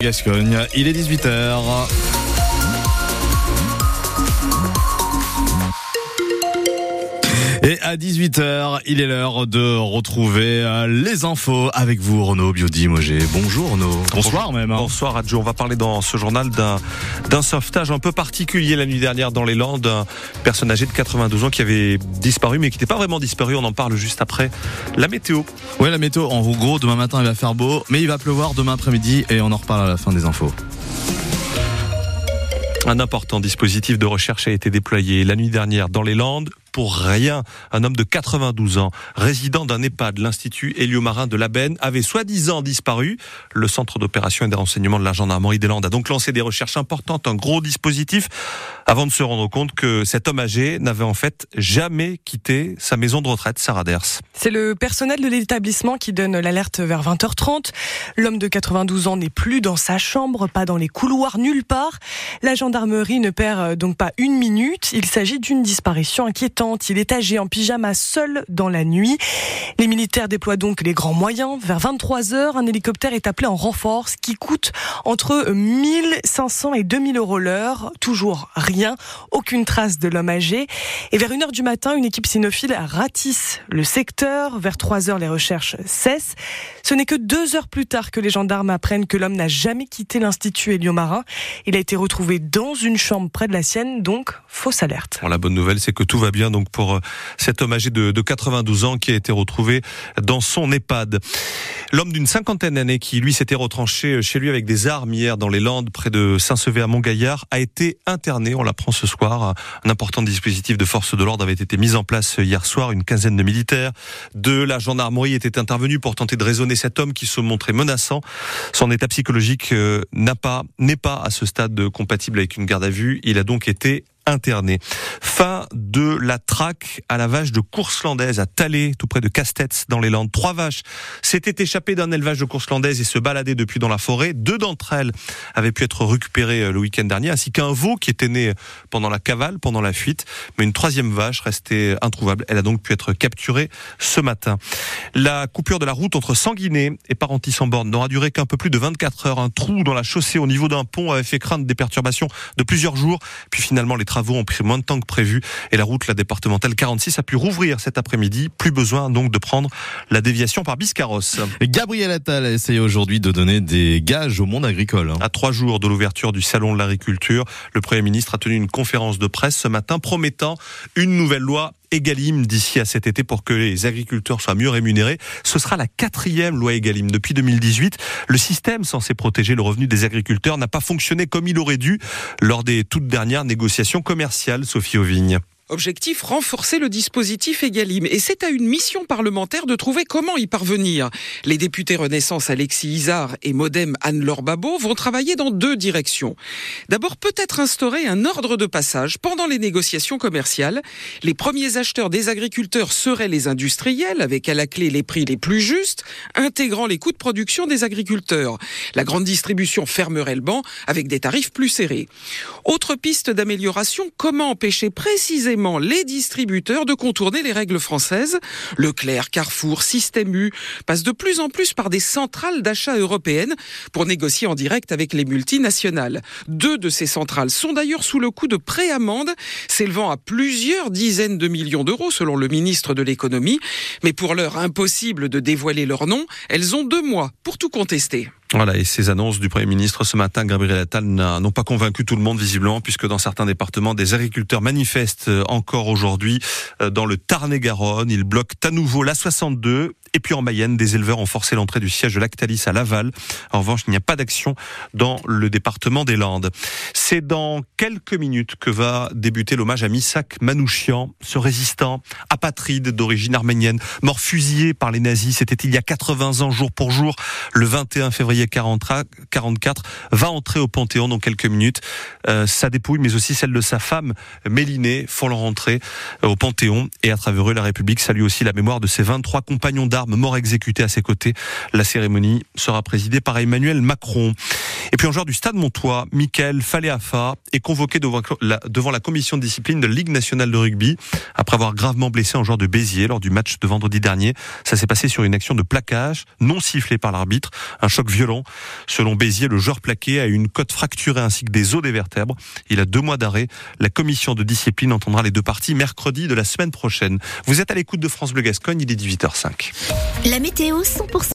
Gascogne, il est 18h. Et à 18h, il est l'heure de retrouver euh, les infos avec vous, Renaud Biodi-Mogé. Bonjour Renaud. Bonsoir même. hein. Bonsoir Adjo. On va parler dans ce journal d'un d'un sauvetage un peu particulier la nuit dernière dans les Landes. Un personne âgé de 92 ans qui avait disparu mais qui n'était pas vraiment disparu. On en parle juste après la météo. Ouais, la météo, en gros, demain matin, il va faire beau, mais il va pleuvoir demain après-midi et on en reparle à la fin des infos. Un important dispositif de recherche a été déployé la nuit dernière dans les Landes. Pour rien, un homme de 92 ans, résident d'un EHPAD, l'Institut héliomarin de l'Aben, avait soi-disant disparu. Le centre d'opération et de renseignement de la gendarmerie des Landes a donc lancé des recherches importantes, un gros dispositif, avant de se rendre compte que cet homme âgé n'avait en fait jamais quitté sa maison de retraite, Sarah Ders. C'est le personnel de l'établissement qui donne l'alerte vers 20h30. L'homme de 92 ans n'est plus dans sa chambre, pas dans les couloirs, nulle part. La gendarmerie ne perd donc pas une minute. Il s'agit d'une disparition inquiétante. Il est âgé en pyjama seul dans la nuit. Les militaires déploient donc les grands moyens. Vers 23h, un hélicoptère est appelé en renfort, ce qui coûte entre 1500 et 2000 euros l'heure. Toujours rien, aucune trace de l'homme âgé. Et vers 1h du matin, une équipe cynophile ratisse le secteur. Vers 3h, les recherches cessent. Ce n'est que deux heures plus tard que les gendarmes apprennent que l'homme n'a jamais quitté l'Institut héliomarin. Il a été retrouvé dans une chambre près de la sienne, donc fausse alerte. Bon, la bonne nouvelle, c'est que tout va bien donc pour euh, cet homme âgé de, de 92 ans qui a été retrouvé dans son EHPAD. L'homme d'une cinquantaine d'années qui, lui, s'était retranché chez lui avec des armes hier dans les Landes, près de Saint-Sevé à Montgaillard, a été interné. On l'apprend ce soir. Un important dispositif de force de l'ordre avait été mis en place hier soir. Une quinzaine de militaires de la gendarmerie étaient intervenus pour tenter de raisonner cet homme qui se montrait menaçant. Son état psychologique euh, n'a pas, n'est pas à ce stade compatible avec une garde à vue. Il a donc été interné. Fin de la traque à la vache de course landaise à Talé, tout près de Castets, dans les Landes. Trois vaches s'étaient échappées d'un élevage de course landaise et se baladaient depuis dans la forêt. Deux d'entre elles avaient pu être récupérées euh, le week-end dernier, ainsi qu'un veau qui était né pendant la cavale, pendant la fuite. Mais une troisième vache restait introuvable. Elle a donc pu être capturée ce matin. La coupure de la route entre Sanguinet et Parentis-en-Borne n'aura duré qu'un peu plus de 24 heures. Un trou dans la chaussée au niveau d'un pont avait fait craindre des perturbations de plusieurs jours. Puis finalement, les travaux ont pris moins de temps que prévu et la route, la départementale 46, a pu rouvrir cet après-midi. Plus besoin donc de prendre la déviation par Biscarrosse. Gabriel Attal a essayé aujourd'hui de donner des gages au monde agricole. hein. À trois jours de l'ouverture du salon de l'agriculture, le Premier ministre a tenu une conférence de presse ce matin promettant une nouvelle loi Egalim d'ici à cet été pour que les agriculteurs soient mieux rémunérés. Ce sera la quatrième loi Egalim depuis 2018. Le système censé protéger le revenu des agriculteurs n'a pas fonctionné comme il aurait dû lors des toutes dernières négociations commerciales, Sophie Auvigne. Objectif, renforcer le dispositif Egalim. Et c'est à une mission parlementaire de trouver comment y parvenir. Les députés Renaissance Alexis Isard et Modem Anne-Laure Babot vont travailler dans deux directions. D'abord, peut-être instaurer un ordre de passage pendant les négociations commerciales. Les premiers acheteurs des agriculteurs seraient les industriels, avec à la clé les prix les plus justes, intégrant les coûts de production des agriculteurs. La grande distribution fermerait le banc avec des tarifs plus serrés. Autre piste d'amélioration, comment empêcher précisément les distributeurs de contourner les règles françaises. Leclerc, Carrefour, Système U passent de plus en plus par des centrales d'achat européennes pour négocier en direct avec les multinationales. Deux de ces centrales sont d'ailleurs sous le coup de préamende s'élevant à plusieurs dizaines de millions d'euros selon le ministre de l'économie. Mais pour l'heure impossible de dévoiler leur nom, elles ont deux mois pour tout contester. Voilà, et ces annonces du Premier ministre ce matin, Gabriel Attal, n'ont pas convaincu tout le monde visiblement, puisque dans certains départements, des agriculteurs manifestent euh, encore aujourd'hui euh, dans le Tarn-et-Garonne. Ils bloquent à nouveau la 62. Et puis en Mayenne, des éleveurs ont forcé l'entrée du siège de Lactalis à Laval. En revanche, il n'y a pas d'action dans le département des Landes. C'est dans quelques minutes que va débuter l'hommage à Misak Manouchian, ce résistant apatride d'origine arménienne, mort fusillé par les nazis. C'était il y a 80 ans, jour pour jour, le 21 février 40 44, va entrer au Panthéon dans quelques minutes. Euh, sa dépouille, mais aussi celle de sa femme, Mélinée, font leur entrée euh, au Panthéon. Et à travers eux, la République salue aussi la mémoire de ses 23 compagnons d'armes morts exécutés à ses côtés. La cérémonie sera présidée par Emmanuel Macron. Et puis en joueur du Stade Montois, Michael Faléafa est convoqué devant la, commission de discipline de Ligue nationale de rugby après avoir gravement blessé un joueur de Béziers lors du match de vendredi dernier. Ça s'est passé sur une action de plaquage non sifflée par l'arbitre, un choc violent. Selon Béziers, le joueur plaqué a une côte fracturée ainsi que des os des vertèbres. Il a deux mois d'arrêt. La commission de discipline entendra les deux parties mercredi de la semaine prochaine. Vous êtes à l'écoute de France Bleu Gascogne, il est 18h05. La météo 100%